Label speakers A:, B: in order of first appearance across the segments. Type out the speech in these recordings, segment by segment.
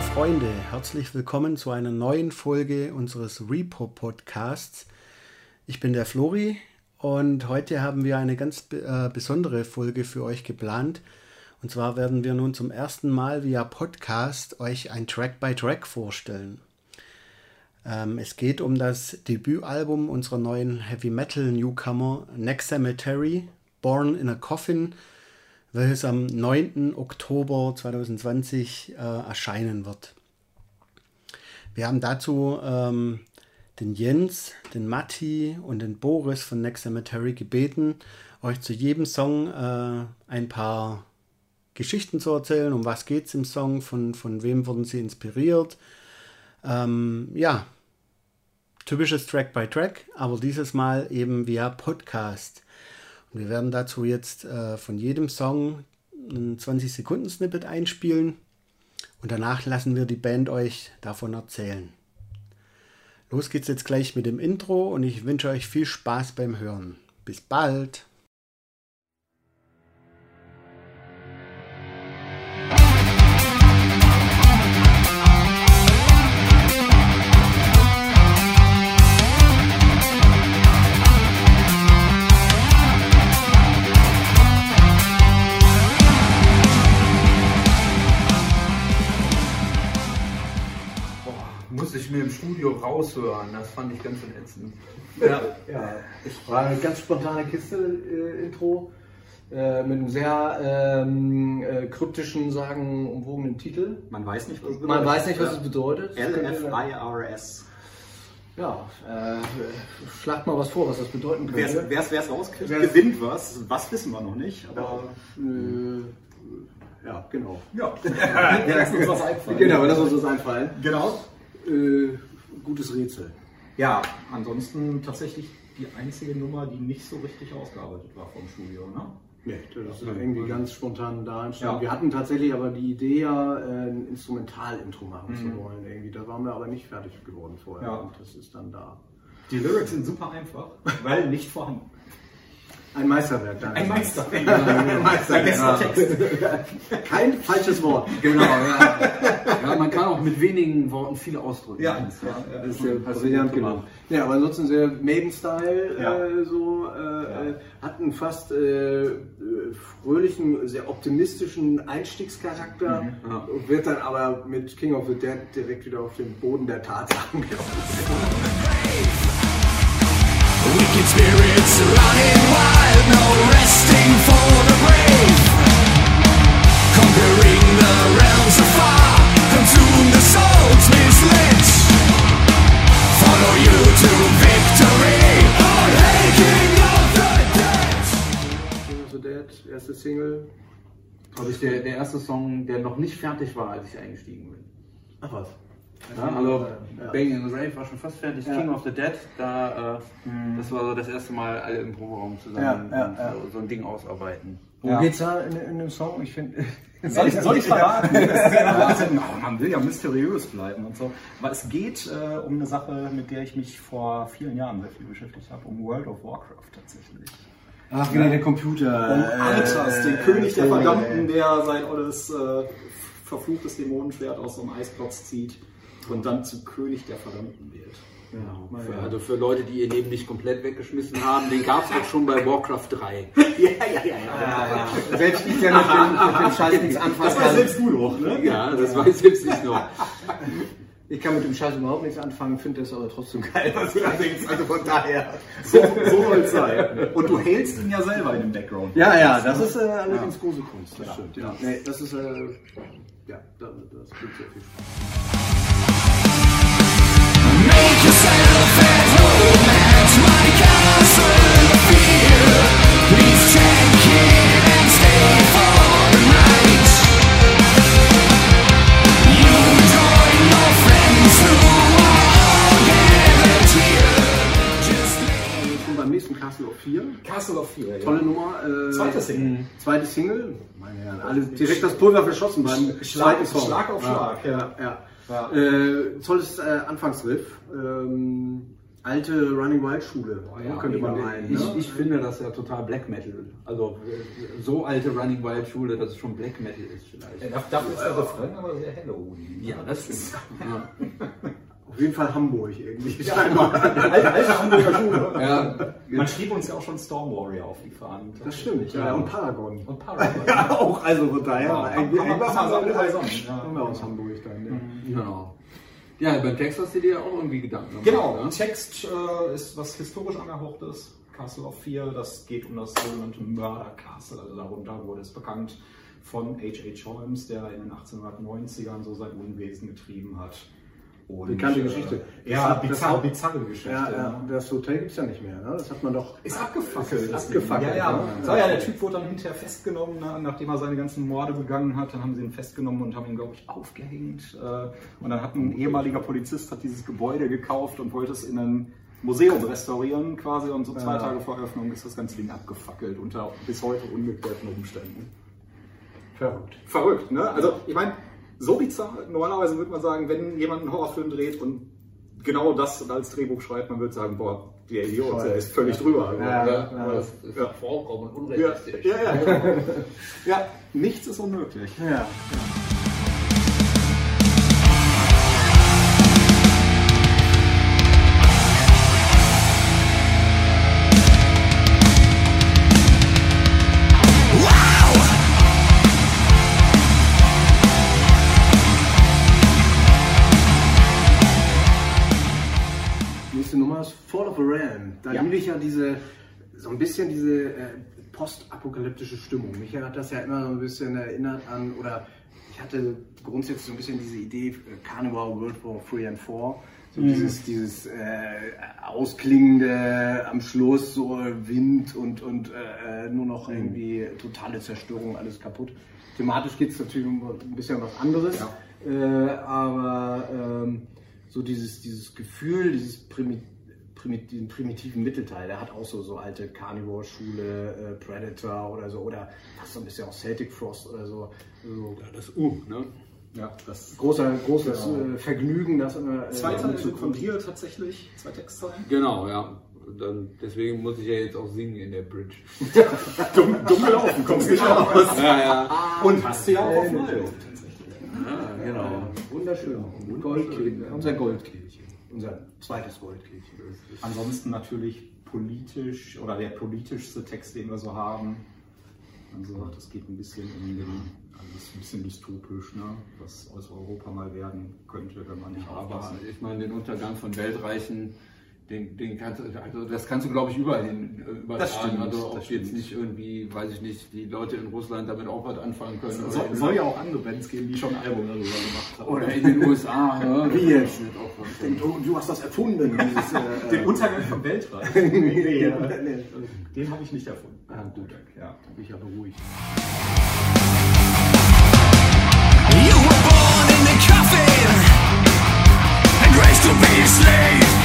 A: Freunde, herzlich willkommen zu einer neuen Folge unseres Repo Podcasts. Ich bin der Flori und heute haben wir eine ganz äh, besondere Folge für euch geplant. Und zwar werden wir nun zum ersten Mal via Podcast euch ein Track by Track vorstellen. Ähm, es geht um das Debütalbum unserer neuen Heavy Metal Newcomer Next Cemetery, Born in a Coffin, welches am 9. Oktober 2020 äh, erscheinen wird. Wir haben dazu ähm, den Jens, den Matti und den Boris von Next Cemetery gebeten, euch zu jedem Song äh, ein paar Geschichten zu erzählen. Um was geht es im Song? Von, von wem wurden sie inspiriert? Ähm, ja, typisches Track by Track, aber dieses Mal eben via Podcast. Und wir werden dazu jetzt äh, von jedem Song ein 20 Sekunden Snippet einspielen und danach lassen wir die Band euch davon erzählen. Los geht's jetzt gleich mit dem Intro und ich wünsche euch viel Spaß beim Hören. Bis bald!
B: Mir im Studio raushören. Das fand ich ganz ätzend.
C: Ja, ja. Ich war eine ganz spontane Kiste-Intro. Äh, mit einem sehr ähm, äh, kryptischen, sagenumwogenen Titel.
B: Man weiß nicht, was es
C: bedeutet. Man weiß nicht, was es bedeutet.
B: LFIRS.
C: Ja, äh, schlagt mal was vor, was das bedeuten könnte.
B: Wer es rauskriegt, gewinnt was. Was wissen wir noch nicht. Aber,
C: äh, ja, genau.
B: Ja, ja
C: lass uns was einfallen. Genau, lass uns was einfallen.
B: Genau
C: äh, gutes Rätsel.
B: Ja, ansonsten tatsächlich die einzige Nummer, die nicht so richtig ausgearbeitet war vom Studio, ne?
C: Nee, das ist irgendwie ganz spontan da entstanden. Ja. Wir hatten tatsächlich aber die Idee, ja, ein Instrumental-Intro machen mhm. zu wollen. Irgendwie. Da waren wir aber nicht fertig geworden vorher. Ja. Und das ist dann da.
B: Die Lyrics sind super einfach, weil nicht vorhanden.
C: Ein Meisterwerk, danke.
B: Ein Meisterwerk. Ein Meisterwerk.
C: Kein falsches Wort.
B: Genau, ja. ja. Man kann auch mit wenigen Worten viel ausdrücken.
C: Ja, das, ja, das ist ja brillant gemacht. Ja, aber ansonsten sehr Maiden-Style, ja. äh, so, äh, ja. Äh, hat einen fast äh, fröhlichen, sehr optimistischen Einstiegscharakter mhm. und wird dann aber mit King of the Dead direkt wieder auf den Boden der Tatsachen. Wicked spirits running wild, no resting for the brave. Conquering the Single.
B: Glaube ich, der, der erste Song, der noch nicht fertig war, als ich eingestiegen bin.
C: Ach was.
B: Ja, also ja. Bang in the Rave war schon fast fertig. Ja. King of the Dead, da, äh, mhm. das war so das erste Mal alle im Proberaum zusammen ja, so, so, ein Ding ausarbeiten.
C: Worum geht's da in, in, dem Song? Ich finde.
B: Soll ich, soll ich verraten? oh, man will ja mysteriös bleiben und so. Aber es geht äh, um eine Sache, mit der ich mich vor vielen Jahren sehr viel beschäftigt habe, um World of Warcraft tatsächlich.
C: Ach, genau, der Computer.
B: Arthas, äh, den König der Verdammten, der sein olles äh, verfluchtes Dämonenschwert aus so einem Eisklotz zieht und dann zu König der Verdammten wird.
C: Genau. Für, also für Leute, die ihr Leben nicht komplett weggeschmissen haben, den gab es auch schon bei Warcraft 3.
B: ja, ja, ja, ja.
C: ja, Selbst ich, der mit dem, mit dem Scheiß nichts anfangen
B: Das war selbst du noch, ne?
C: Ja, das war selbst ich noch. Ich kann mit dem Scheiß überhaupt nichts anfangen, finde das aber trotzdem geil, was du da denkst. Also von daher.
B: So, so soll es sein. Und du hältst ihn ja selber in dem Background.
C: Ja, ja, das ist äh, allerdings ja. große Kunst. Das stimmt, ja. Nee, das ist, äh, ja, das, das bringt sehr viel Spaß. 4.
B: Castle of 4, ja.
C: Tolle Nummer.
B: Äh, zweite Single.
C: Zweite Single. Meine Herren, alle direkt das Pulver verschossen beim
B: Schlag, zweiten Song. Schlag auf Schlag.
C: Ja, ja. ja. Äh, tolles äh, Anfangsriff. Ähm, alte Running Wild Schule, ja, könnte man meinen.
D: Ich, ne? ich finde das ja total Black Metal. Also so alte Running Wild Schule, dass es schon Black Metal ist vielleicht.
B: Ja, dafür ist der Refrain aber sehr Halloween.
D: Ja, das ist. Ja.
C: Auf jeden Fall Hamburg irgendwie. Ja,
B: alte, alte Hamburger Schule. Ja. Man schrieb uns ja auch schon Storm Warrior auf die Fahnen.
C: Das stimmt, ja. Und Paragon.
B: Und Paragon.
C: ja, auch, also von daher. Ja,
B: eigentlich haben
C: wir aus Hamburg dann. Ja.
D: Genau. Ja, beim Text hast du dir auch irgendwie Gedanken
B: gemacht. Genau, ne? Text äh, ist was historisch angehauchtes. Castle of Fear, das geht um das sogenannte Murder Castle. Also darunter wurde es bekannt von H.H. Holmes, der in den 1890ern so sein Unwesen getrieben hat.
C: Und, Bekannte Geschichte.
B: Äh, ja, bizarre, bizarre Geschichte.
C: Ja, ja. Das Hotel gibt es ja nicht mehr. Ne? Das hat man doch.
B: Ist abgefackelt. Ist
C: abgefackelt.
B: Ja, ja. ja. ja, der Typ wurde dann hinterher festgenommen, ne, nachdem er seine ganzen Morde begangen hat. Dann haben sie ihn festgenommen und haben ihn, glaube ich, aufgehängt. Äh, und dann hat ein ehemaliger Polizist hat dieses Gebäude gekauft und wollte es in ein Museum restaurieren quasi. Und so zwei Tage vor Eröffnung ist das ganze Ding abgefackelt unter bis heute ungeklärten Umständen.
C: Verrückt.
B: Verrückt, ne? Also, ich meine, so bizarr. Normalerweise würde man sagen, wenn jemand einen Horrorfilm dreht und genau das als Drehbuch schreibt, man würde sagen, boah, der Idiot, der ist völlig drüber.
D: Ja, ja, ja, das ist ja. vollkommen unrealistisch.
B: Ja, ja, ja. ja, nichts ist unmöglich.
C: Ja. Da ja. liebe ich ja diese, so ein bisschen diese äh, postapokalyptische Stimmung. Mich hat das ja immer so ein bisschen erinnert an, oder ich hatte grundsätzlich so ein bisschen diese Idee, äh, Carnival World War 3 and 4. So mhm. dieses, dieses äh, ausklingende am Schluss, so Wind und, und äh, nur noch mhm. irgendwie totale Zerstörung, alles kaputt. Thematisch geht es natürlich um ein bisschen was anderes, ja. äh, aber ähm, so dieses, dieses Gefühl, dieses Primitiv primit den primitiven Mittelteil. Der hat auch so, so alte Carnivore-Schule, äh, Predator oder so, oder fast so ein bisschen auch Celtic Frost oder so.
D: so. Ja, das U, ne?
C: Ja, das großer, großes genau. Äh, Vergnügen, das immer.
B: Äh, zwei Teile sind von dir tatsächlich, zwei Textzeilen.
D: Genau, ja. Dann, deswegen muss ich ja jetzt auch singen in der Bridge.
B: dumm, dumm gelaufen, kommst nicht raus.
D: Ja, ja.
B: Und hast du ja auch auf Mayo
C: tatsächlich. Ja, genau. Wunderschön. Goldkehlchen. Unser Goldkehlchen. Unser zweites Goldkehlchen.
B: Ansonsten natürlich politisch oder der politischste Text, den wir so haben. Also das geht ein bisschen um den, also das ist ein bisschen dystopisch, ne? was aus Europa mal werden könnte, wenn man nicht
D: Aber ich meine, den Untergang von Weltreichen den, den kannst, also das kannst du, glaube ich, überall hin äh, übertragen. also ob jetzt nicht irgendwie, weiß ich nicht, die Leute in Russland damit auch was anfangen können.
B: Es soll, soll, ja auch andere Bands geben, die schon ein Album darüber gemacht haben.
D: Oder in den USA.
C: ja. Wie jetzt? Du, du, hast das erfunden. Dieses,
B: äh, den Untergang vom Weltreich. nee, nee, nee. Den habe ich nicht erfunden.
C: Ah, gut. Ja, da bin ich ja beruhigt. You were born in the coffin and raised to be a slave.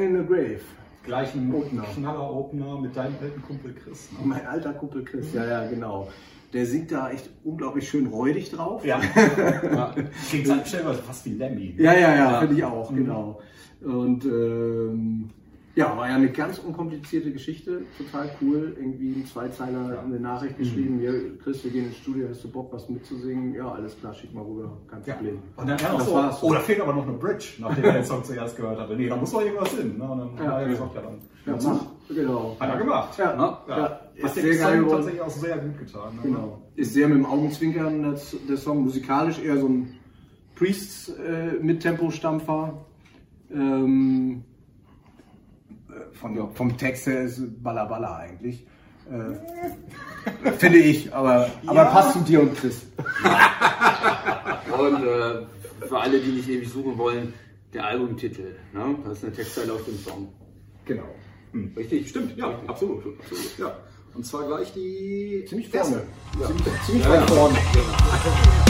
C: Bang in the Grave.
B: Gleich ein Opener. knaller Opener mit deinem alten Kumpel Chris.
C: Ne? Mein alter Kumpel Chris, ja, ja, genau. Der singt da echt unglaublich schön räudig drauf.
B: Ja. ja. Klingt fast wie Lemmy.
C: Ja, ja, ja, finde ich auch, mhm. genau. Und ähm, ja, war ja eine ganz unkomplizierte Geschichte, total cool. Irgendwie ein Zweizeiler ja. eine Nachricht geschrieben, mhm. ja, Chris, wir gehen ins Studio, hast du Bock, was mitzusingen? Ja, alles klar, schick mal rüber, kein Problem.
B: Ja. Und dann ja, das so, war's. Oh, da fehlt aber noch eine Bridge, nachdem er den Song zuerst gehört hatte. Nee, da muss noch irgendwas hin. Ne? Und dann ja, hat er gesagt, ja, dann.
C: Ja, mach. Genau.
B: Hat er gemacht.
C: Ja,
B: ne? ja.
C: ja.
B: Hat den Song tatsächlich auch sehr gut getan.
C: Ne? Genau. Ist sehr mit dem Augenzwinkern das, der Song musikalisch eher so ein Priests äh, mit Tempo-Stampfer. Ähm, von, ja. vom Text her ist Balla Balla eigentlich. Äh, finde ich, aber, ja. aber passt zu dir und Chris.
D: und äh, für alle, die nicht ewig suchen wollen, der Albumtitel. Ne? Das ist eine Textzeile auf dem Song.
B: Genau. Hm. Richtig? Stimmt, ja, Richtig. absolut. absolut ja. Und zwar gleich die.
C: Ziemlich vorne.
B: Ja. Ziemlich, ziemlich ja, weit vorne.
C: Genau.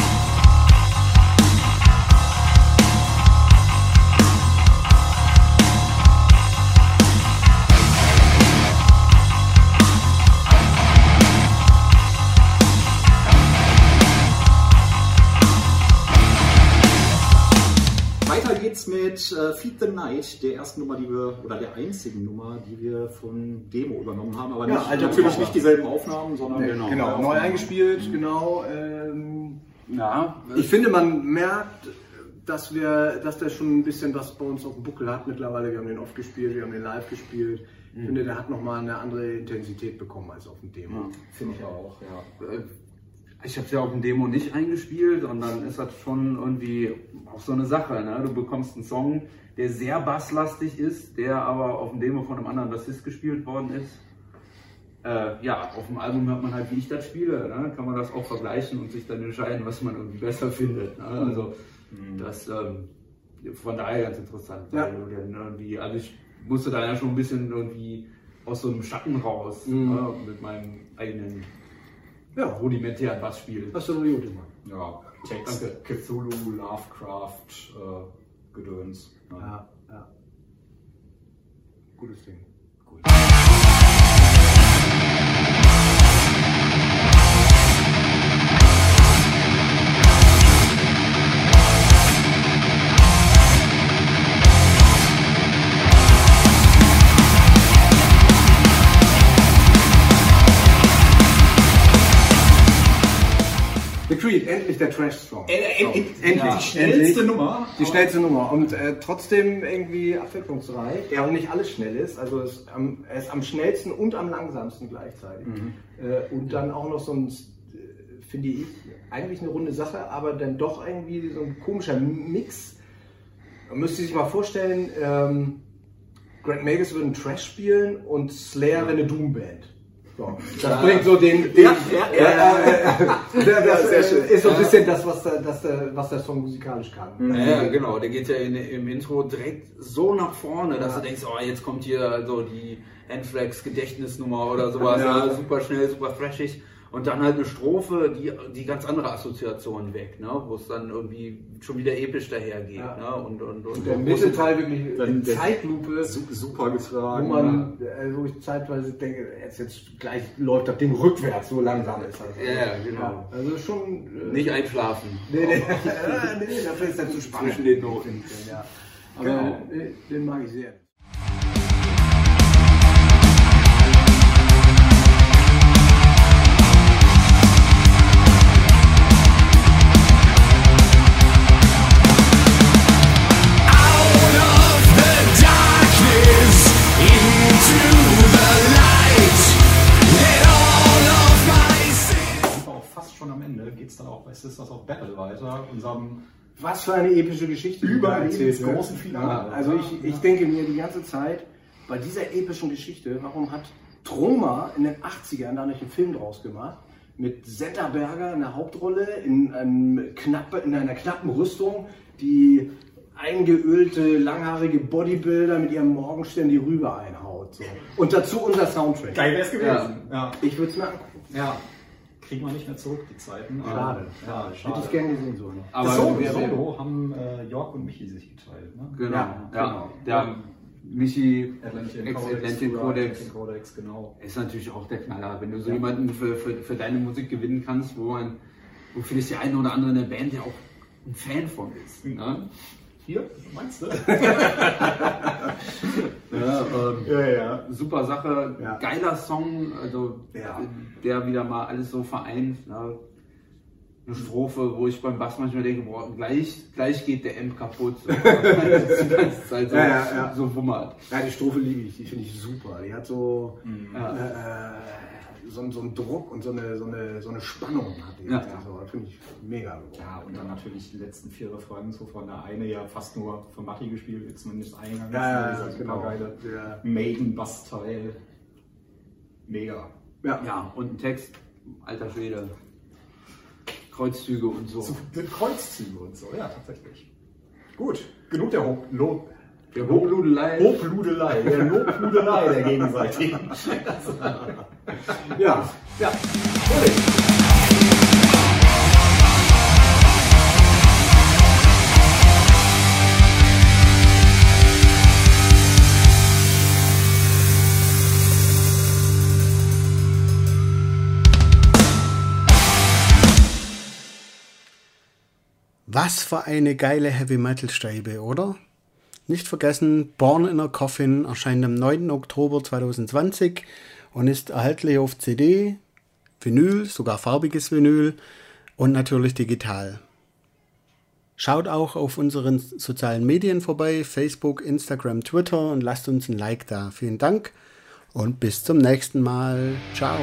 B: Äh, Feed the Night, der ersten Nummer, die wir, oder der einzigen Nummer, die wir von Demo übernommen haben. Aber
C: Ja,
B: nicht,
C: alter
B: natürlich nicht dieselben Aufnahmen, sondern
C: Genau,
B: neue
C: neu eingespielt, genau. Ähm,
D: Ja,
C: ich finde, man merkt, dass wir, dass der schon ein bisschen was bei uns auf dem Buckel hat mittlerweile. Wir haben den oft gespielt, wir haben den live gespielt. Ich finde, der hat nochmal eine andere Intensität bekommen als auf dem Demo.
B: Finde ich auch, ja.
D: Ich habe es ja auf dem Demo nicht eingespielt und dann ist das schon irgendwie auch so eine Sache. Ne? Du bekommst einen Song, der sehr basslastig ist, der aber auf dem Demo von einem anderen Bassist gespielt worden ist. Äh, ja, auf dem Album hört man halt, wie ich das spiele. Ne? Kann man das auch vergleichen und sich dann entscheiden, was man irgendwie besser findet. Ne? Also das ähm, von daher ganz interessant.
C: Ja.
D: Weil du dann irgendwie, also ich musste da ja schon ein bisschen irgendwie aus so einem Schatten raus
C: Mhm.
D: ne? mit meinem eigenen
C: Ja,
D: rudimentären Bassspiel.
C: hast du noch gut gemacht.
B: Ja, Text, Cthulhu, Lovecraft, äh, Gedöns. ne?
C: Ja, ja. Gutes Ding. Der Trash-Song.
B: Endlich,
C: Endlich.
B: die schnellste Nummer.
C: Die schnellste Nummer und äh, trotzdem irgendwie abwechslungsreich. Ja, und nicht alles schnell ist. Also es, am, er ist am schnellsten und am langsamsten gleichzeitig. Äh, und dann auch noch so ein, äh, finde ich, eigentlich eine runde Sache, aber dann doch irgendwie so ein komischer Mix. Man müsste sich mal vorstellen, ähm, Grant Magus würde einen Trash spielen und Slayer wäre eine Doom-Band. So. Das bringt so den. den
B: Ja, ja, ja.
C: ja, das
B: sehr schön.
C: ist so ein bisschen das, was der, das was der Song musikalisch kann.
D: Ja, genau. Der geht ja in, im Intro direkt so nach vorne, dass du denkst, oh, jetzt kommt hier so die Anthrax Gedächtnisnummer oder sowas.
C: Ja.
D: Ja. super schnell, super thrashig. Und dann halt eine Strophe, die, die ganz andere Assoziationen weckt, ne? wo es dann irgendwie schon wieder episch dahergeht.
C: Ja.
D: Ne? Und, und, und,
C: Der Mittelteil wirklich
B: Dann
C: in
B: der-
C: Zeitlupe,
B: Su- Super
C: wo
B: getragen.
C: man, äh, wo ich zeitweise denke, jetzt, jetzt gleich läuft das Ding rückwärts, so langsam ist das.
D: Ja, ja, genau.
C: Ja, also schon. Äh,
D: Nicht einschlafen.
C: Nee, nee, nee, nee, dafür ist das zu spannend.
D: Zwischen den Noten.
C: Ja.
B: Aber-
C: Aber äh, den mag ich sehr.
B: Battle weiter, unserem
C: Was für eine epische Geschichte. die
B: Über
C: da
B: den
C: erzählt
B: großen Finale.
C: Ja, also ich, ich denke mir die ganze Zeit, bei dieser epischen Geschichte, warum hat Troma in den 80ern da nicht einen Film draus gemacht? Mit Zeta Berger in der Hauptrolle, in, einem knappe, in einer knappen Rüstung, die eingeölte, langhaarige Bodybuilder mit ihrem Morgenstern die Rübe einhaut. So. Und dazu unser Soundtrack.
B: Geil wäre es gewesen. Ja.
C: Ich würde es mir angucken.
B: ja. Kriegen wir nicht mehr zurück, die Zeiten.
C: Schade.
B: Ja,
C: Hätte
B: schade.
C: ich gerne gesehen, so.
D: Aber
B: das Solo,
D: wir-
B: Solo haben äh, Jörg und Michi sich geteilt. Ne?
D: Genau.
C: Ja,
D: Ja,
C: genau.
D: Der Michi,
B: Atlantic
D: Ex-Atlantic Codex,
B: Codex, genau.
D: ist natürlich auch der Knaller. Wenn du so jemanden für, für, für deine Musik gewinnen kannst, wo man, wo vielleicht der eine oder andere in der Band ja auch ein Fan von ist. Ne?
B: Hier, meinst du?
D: Ja, ähm,
B: ja, ja.
D: super Sache,
C: Ja.
D: geiler Song, also der wieder mal alles so vereint. Ne? Eine Strophe, wo ich beim Bass manchmal denke, boah, gleich, gleich geht der Amp kaputt. So. die ganze Zeit so,
C: Ja, ja, ja.
D: so wummert.
C: Ja, die Strophe liebe ich, die finde ich super. Die hat so,
D: Ja.
C: äh, so, so einen Druck und so eine, so eine, so eine Spannung. Hat die.
D: Ja.
C: Also, das finde ich mega. geworden.
B: Ja, und dann natürlich die letzten vier Refrains, wovon der eine ja fast nur von Matti gespielt wird, zumindest eingangs.
C: Ja, ja, ja,
B: super
C: genau.
B: geile
C: Ja.
B: Maiden-Bass-Teil. Mega.
C: Ja.
D: Ja, und ein Text, alter Schwede. Kreuzzüge und so.
B: Zu den Kreuzzügen und so, ja, tatsächlich. Gut, genug der Lob.
D: Der Hobludelei.
B: Hobludelei, der Lobludelei der gegenseitigen.
C: Ja, ja.
A: Was für eine geile Heavy Metal Steibe, oder? Nicht vergessen, Born in a Coffin erscheint am 9. Oktober 2020 und ist erhältlich auf CD, Vinyl, sogar farbiges Vinyl und natürlich digital. Schaut auch auf unseren sozialen Medien vorbei, Facebook, Instagram, Twitter und lasst uns ein Like da. Vielen Dank und bis zum nächsten Mal. Ciao.